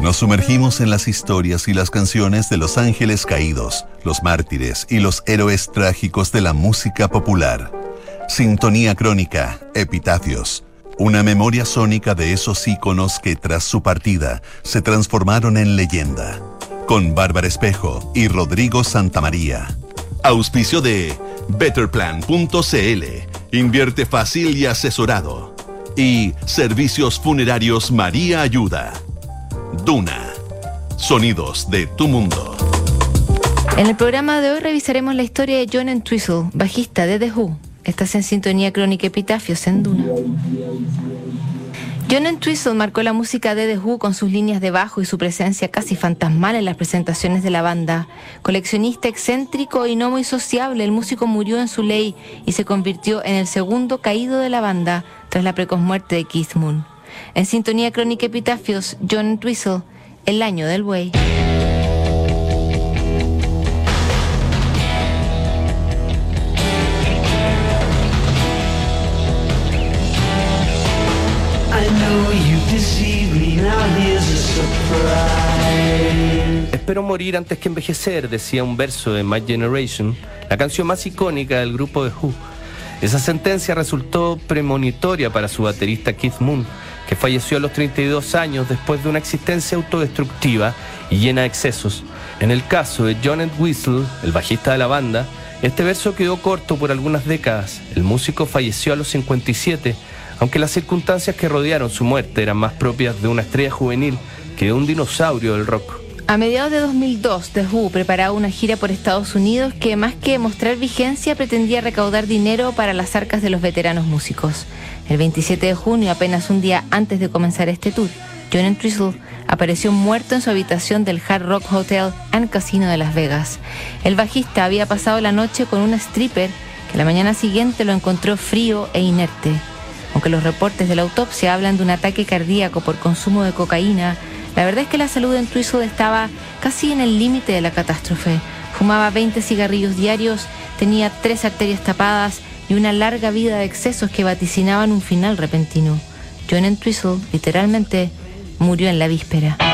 Nos sumergimos en las historias y las canciones de los ángeles caídos, los mártires y los héroes trágicos de la música popular. Sintonía crónica, epitafios. Una memoria sónica de esos íconos que tras su partida se transformaron en leyenda. Con Bárbara Espejo y Rodrigo Santamaría. Auspicio de Betterplan.cl. Invierte fácil y asesorado. Y Servicios Funerarios María Ayuda. Duna. Sonidos de tu mundo. En el programa de hoy revisaremos la historia de John Entwistle, bajista de The Who. Estás en sintonía crónica Epitafios en Duna. John Entwistle marcó la música de The Who con sus líneas de bajo y su presencia casi fantasmal en las presentaciones de la banda. Coleccionista excéntrico y no muy sociable, el músico murió en su ley y se convirtió en el segundo caído de la banda tras la precoz muerte de Keith Moon. En sintonía crónica Epitafios, John Twistle, El año del buey. Espero morir antes que envejecer, decía un verso de My Generation, la canción más icónica del grupo de Who. Esa sentencia resultó premonitoria para su baterista Keith Moon, que falleció a los 32 años después de una existencia autodestructiva y llena de excesos. En el caso de John Whistle, el bajista de la banda, este verso quedó corto por algunas décadas. El músico falleció a los 57, aunque las circunstancias que rodearon su muerte eran más propias de una estrella juvenil que de un dinosaurio del rock. A mediados de 2002, The Who preparaba una gira por Estados Unidos que más que mostrar vigencia pretendía recaudar dinero para las arcas de los veteranos músicos. El 27 de junio, apenas un día antes de comenzar este tour, John Entwistle apareció muerto en su habitación del Hard Rock Hotel and Casino de Las Vegas. El bajista había pasado la noche con una stripper que la mañana siguiente lo encontró frío e inerte. Aunque los reportes de la autopsia hablan de un ataque cardíaco por consumo de cocaína, la verdad es que la salud de Entwistle estaba casi en el límite de la catástrofe. Fumaba 20 cigarrillos diarios, tenía tres arterias tapadas y una larga vida de excesos que vaticinaban un final repentino. John Entwistle, literalmente, murió en la víspera.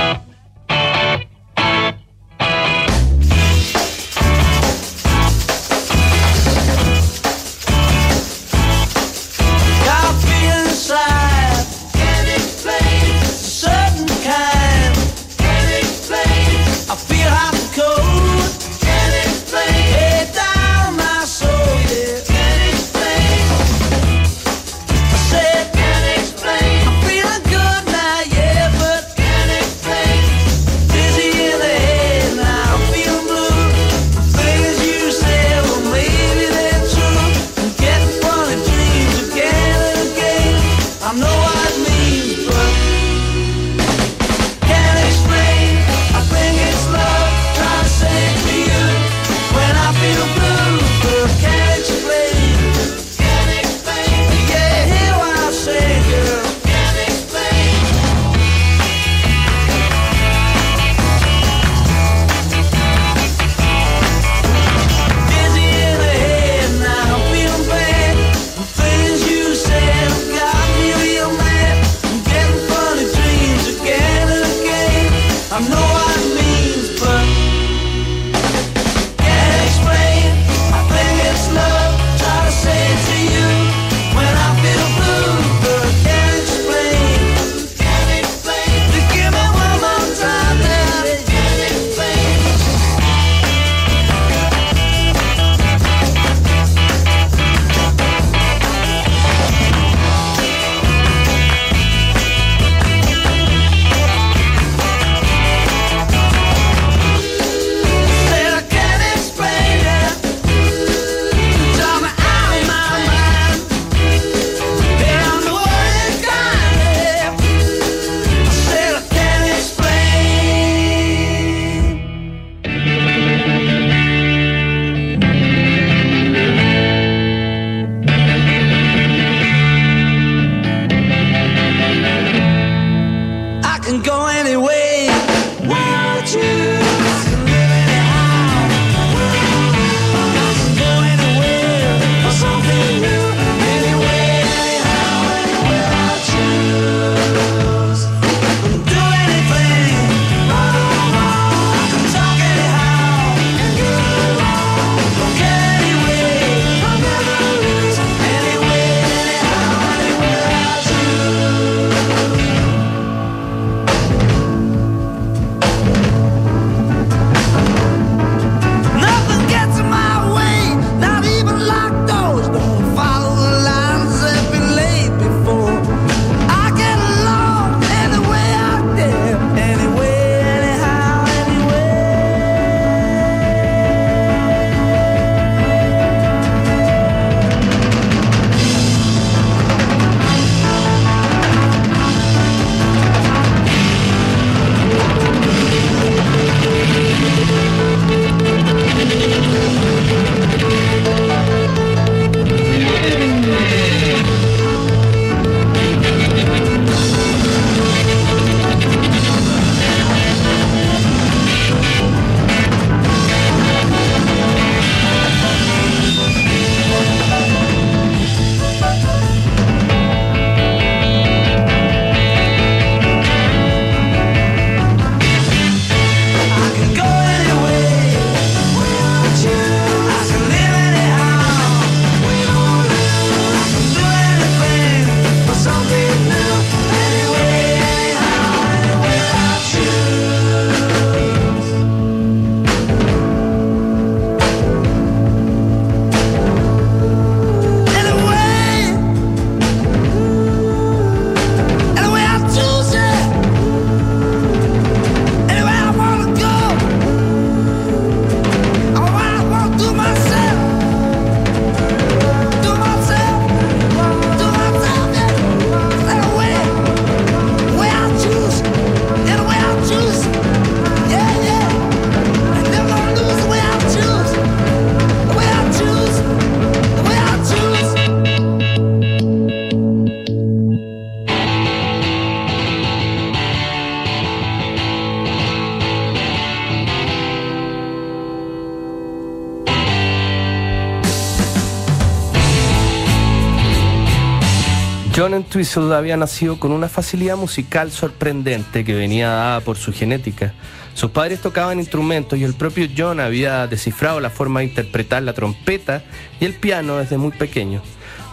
John Entwistle había nacido con una facilidad musical sorprendente que venía dada por su genética. Sus padres tocaban instrumentos y el propio John había descifrado la forma de interpretar la trompeta y el piano desde muy pequeño.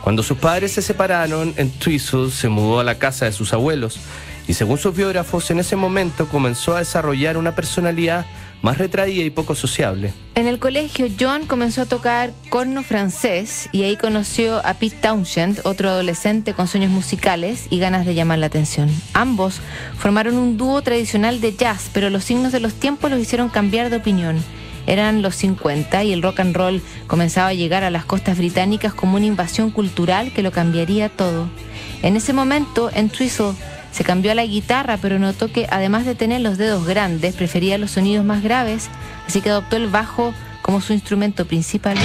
Cuando sus padres se separaron, Entwistle se mudó a la casa de sus abuelos y según sus biógrafos, en ese momento comenzó a desarrollar una personalidad más retraída y poco sociable. En el colegio, John comenzó a tocar corno francés y ahí conoció a Pete Townshend, otro adolescente con sueños musicales y ganas de llamar la atención. Ambos formaron un dúo tradicional de jazz, pero los signos de los tiempos los hicieron cambiar de opinión. Eran los 50 y el rock and roll comenzaba a llegar a las costas británicas como una invasión cultural que lo cambiaría todo. En ese momento, en Twistle se cambió a la guitarra, pero notó que además de tener los dedos grandes, prefería los sonidos más graves, así que adoptó el bajo como su instrumento principal.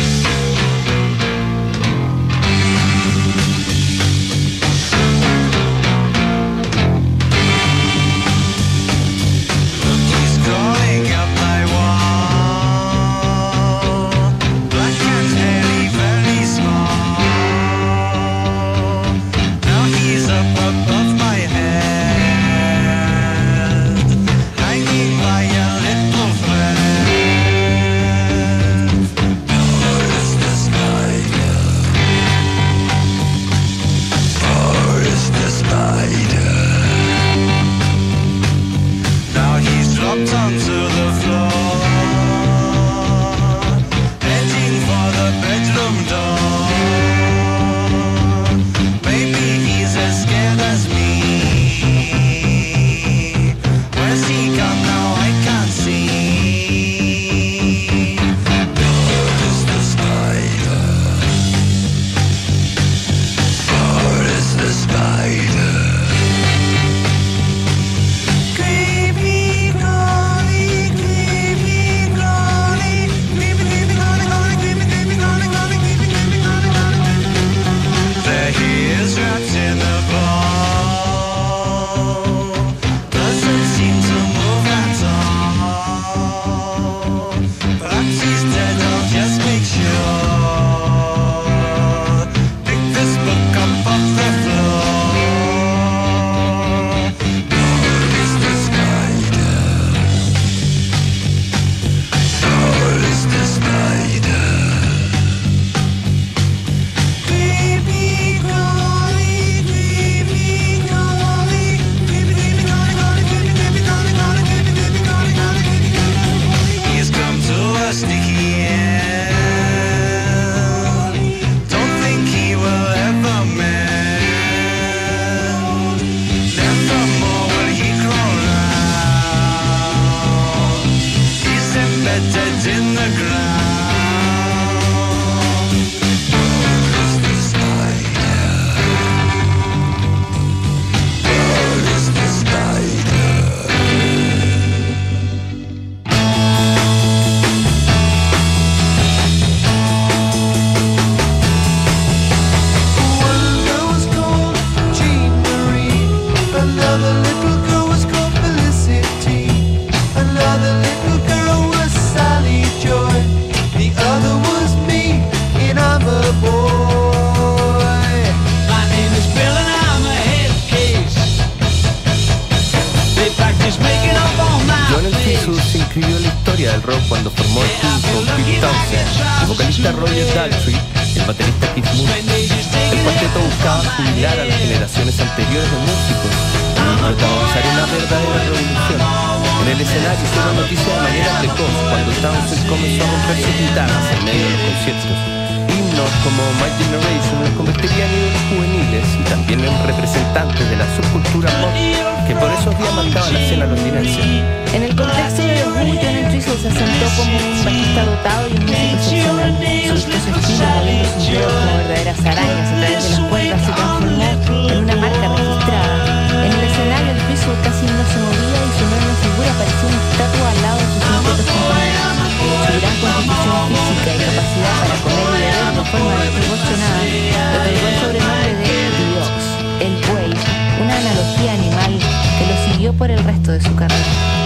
se asentó como un bajista dotado y un músico excepcional. Sus dos estilos moviendo sus dedos como verdaderas arañas a través de las cuerdas se transformó en una marca registrada. En el escenario el piso casi no se movía y su enorme figura parecía una estatua al lado de sus inquietos compañeros. Su gran constitución física y capacidad para comer y beber de forma desproporcionada le otorgó el sobrenombre de Diox, el buey, una analogía animal que lo siguió por el resto de su carrera.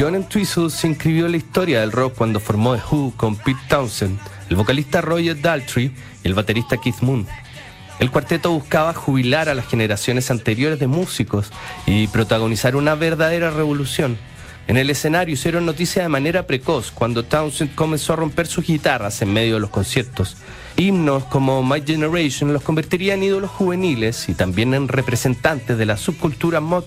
John Entwistle se inscribió en la historia del rock cuando formó The Who con Pete Townsend, el vocalista Roger Daltrey y el baterista Keith Moon. El cuarteto buscaba jubilar a las generaciones anteriores de músicos y protagonizar una verdadera revolución. En el escenario hicieron noticia de manera precoz cuando Townsend comenzó a romper sus guitarras en medio de los conciertos. Himnos como My Generation los convertiría en ídolos juveniles y también en representantes de la subcultura mod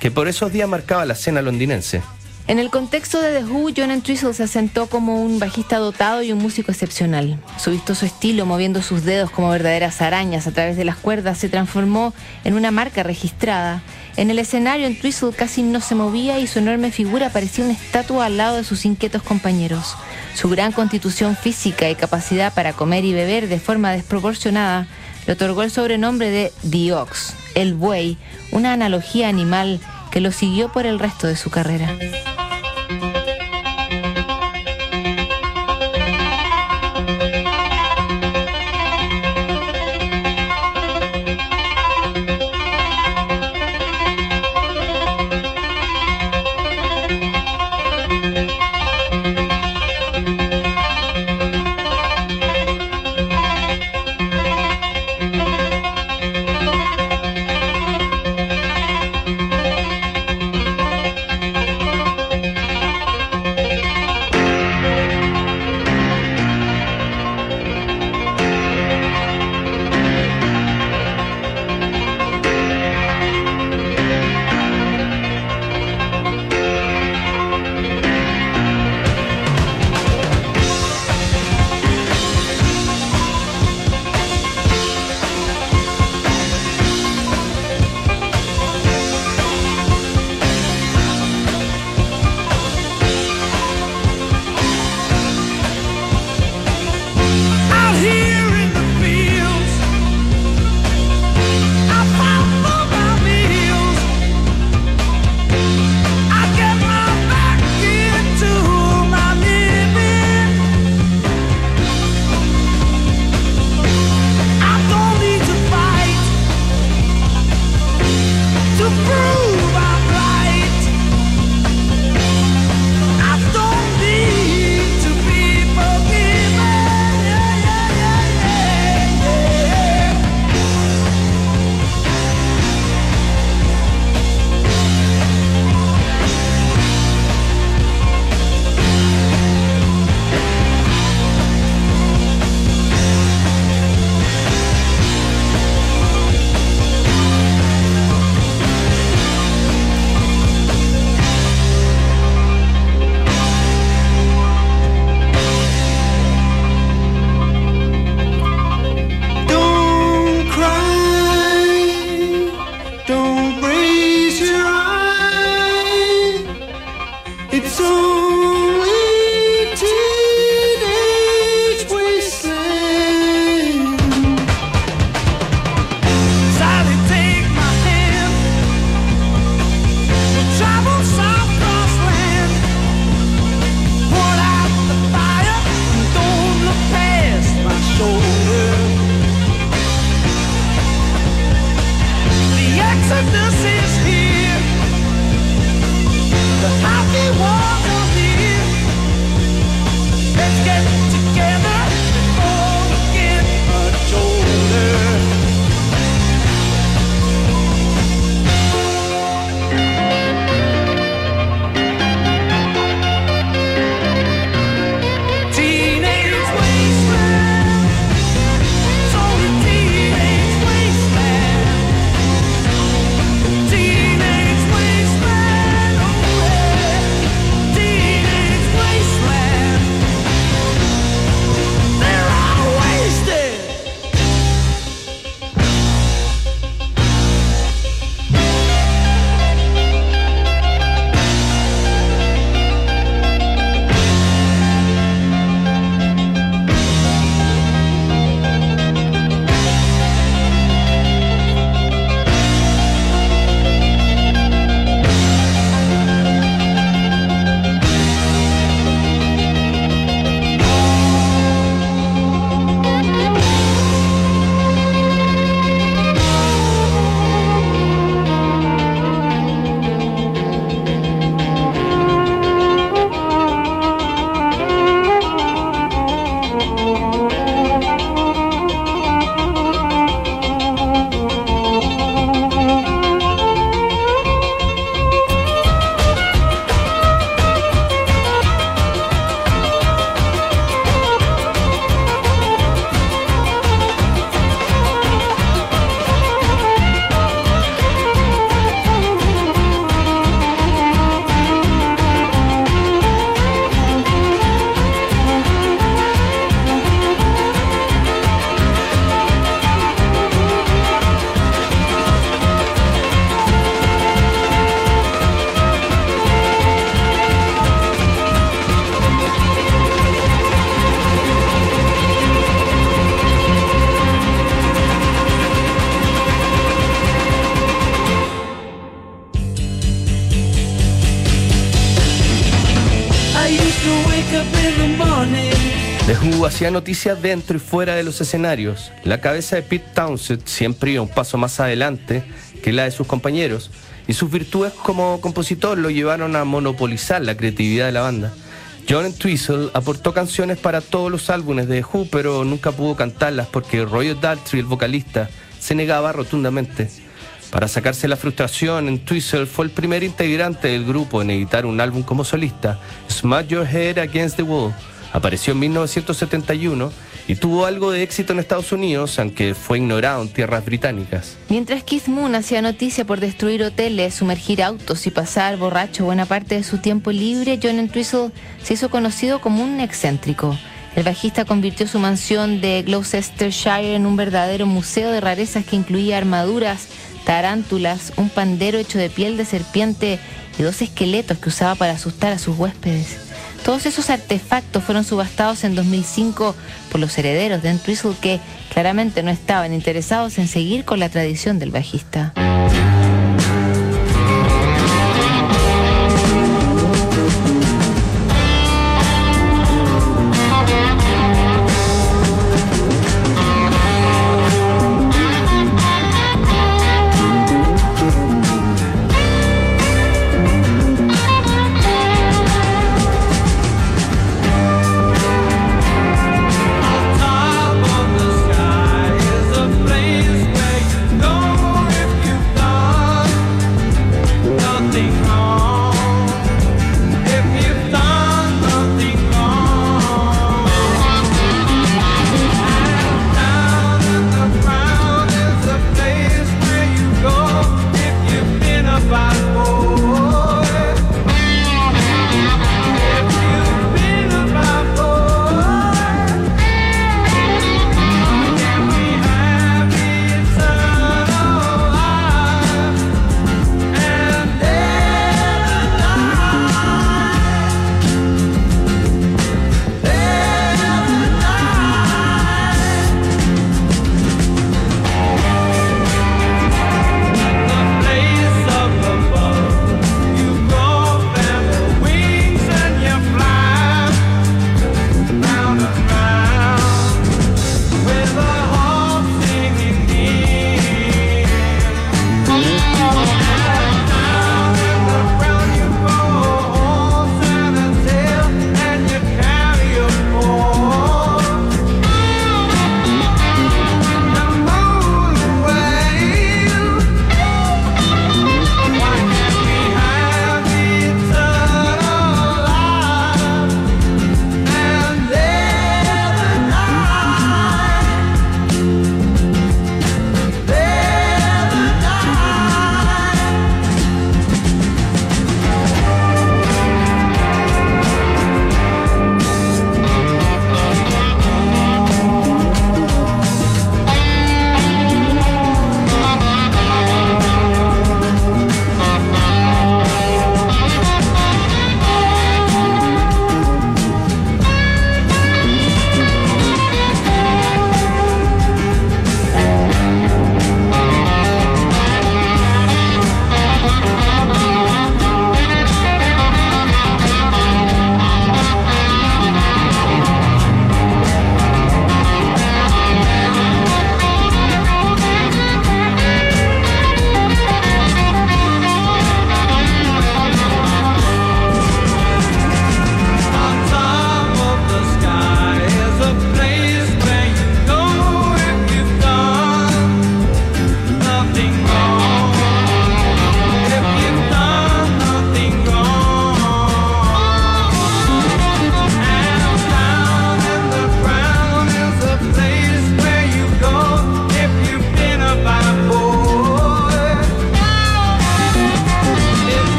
que por esos días marcaba la escena londinense. En el contexto de The Who, John Entwistle se asentó como un bajista dotado y un músico excepcional. Su vistoso estilo, moviendo sus dedos como verdaderas arañas a través de las cuerdas, se transformó en una marca registrada. En el escenario, Entwistle casi no se movía y su enorme figura parecía una estatua al lado de sus inquietos compañeros. Su gran constitución física y capacidad para comer y beber de forma desproporcionada le otorgó el sobrenombre de The Ox, el buey, una analogía animal que lo siguió por el resto de su carrera. Hacía noticias dentro y fuera de los escenarios. La cabeza de Pete Townsend siempre iba un paso más adelante que la de sus compañeros, y sus virtudes como compositor lo llevaron a monopolizar la creatividad de la banda. John Entwistle aportó canciones para todos los álbumes de Who, pero nunca pudo cantarlas porque Roy Daltrey, el vocalista, se negaba rotundamente. Para sacarse la frustración, Entwistle fue el primer integrante del grupo en editar un álbum como solista, Smash Your Head Against the Wall. Apareció en 1971 y tuvo algo de éxito en Estados Unidos, aunque fue ignorado en tierras británicas. Mientras Keith Moon hacía noticia por destruir hoteles, sumergir autos y pasar borracho buena parte de su tiempo libre, John Entwistle se hizo conocido como un excéntrico. El bajista convirtió su mansión de Gloucestershire en un verdadero museo de rarezas que incluía armaduras, tarántulas, un pandero hecho de piel de serpiente y dos esqueletos que usaba para asustar a sus huéspedes. Todos esos artefactos fueron subastados en 2005 por los herederos de Entwistle que claramente no estaban interesados en seguir con la tradición del bajista.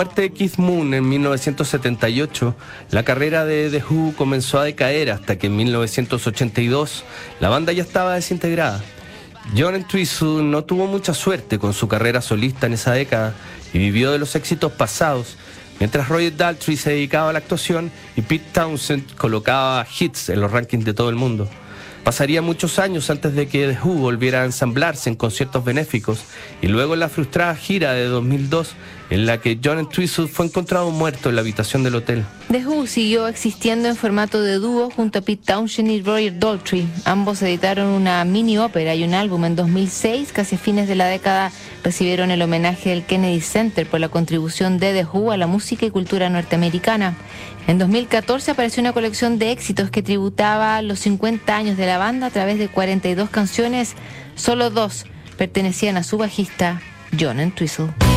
Muerte de Keith Moon en 1978, la carrera de The Who comenzó a decaer hasta que en 1982 la banda ya estaba desintegrada. John Entwistle no tuvo mucha suerte con su carrera solista en esa década y vivió de los éxitos pasados, mientras Roger Daltrey se dedicaba a la actuación y Pete Townsend colocaba hits en los rankings de todo el mundo. Pasaría muchos años antes de que The Who volviera a ensamblarse en conciertos benéficos y luego en la frustrada gira de 2002 en la que John Entwistle fue encontrado muerto en la habitación del hotel. The Who siguió existiendo en formato de dúo junto a Pete Townshend y Roger Daltrey. Ambos editaron una mini ópera y un álbum en 2006, casi fines de la década recibieron el homenaje del Kennedy Center por la contribución de The Who a la música y cultura norteamericana. En 2014 apareció una colección de éxitos que tributaba los 50 años de la banda a través de 42 canciones, solo dos pertenecían a su bajista, John Entwistle.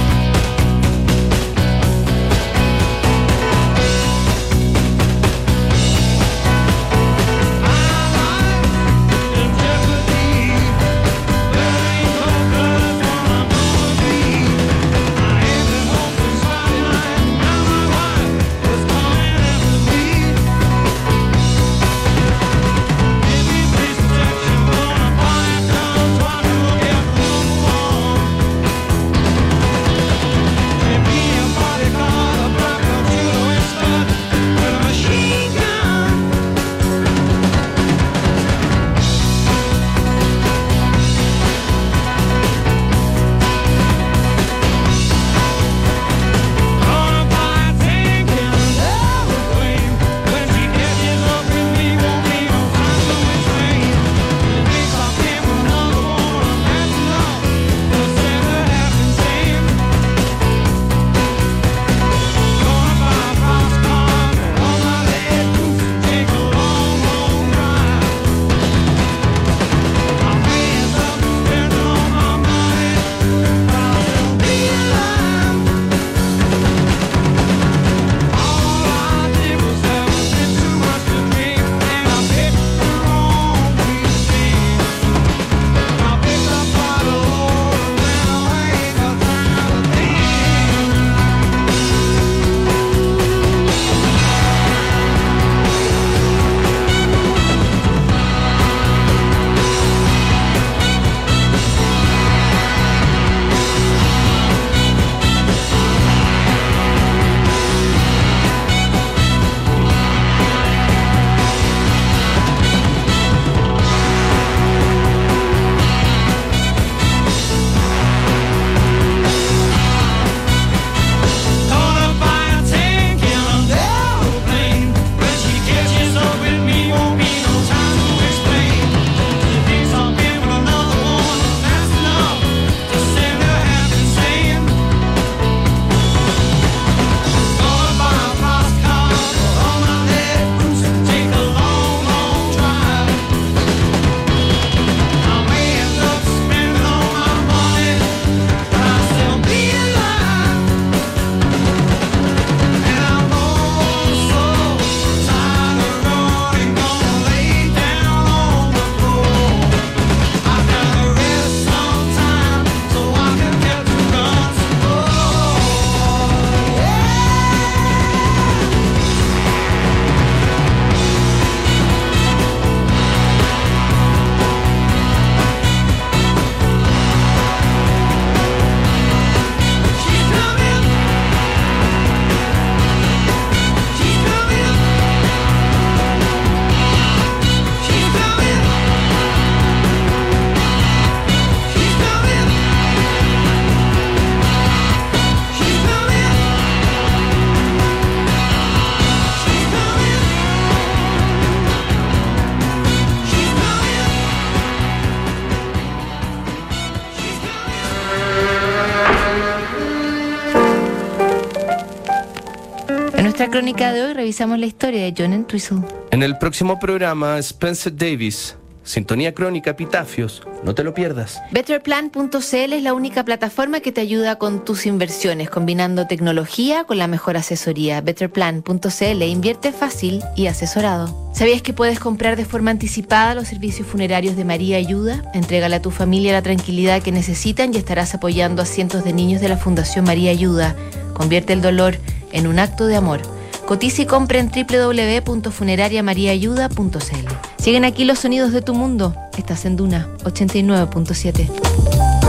Crónica de hoy revisamos la historia de John Entwistle. En el próximo programa, Spencer Davis, Sintonía Crónica, Epitafios. No te lo pierdas. Betterplan.cl es la única plataforma que te ayuda con tus inversiones, combinando tecnología con la mejor asesoría. Betterplan.cl invierte fácil y asesorado. ¿Sabías que puedes comprar de forma anticipada los servicios funerarios de María Ayuda? Entrégale a tu familia la tranquilidad que necesitan y estarás apoyando a cientos de niños de la Fundación María Ayuda. Convierte el dolor en un acto de amor. Cotiza y compra en www.funerariamariaayuda.cl. Siguen aquí los sonidos de tu mundo. Estás en Duna 89.7.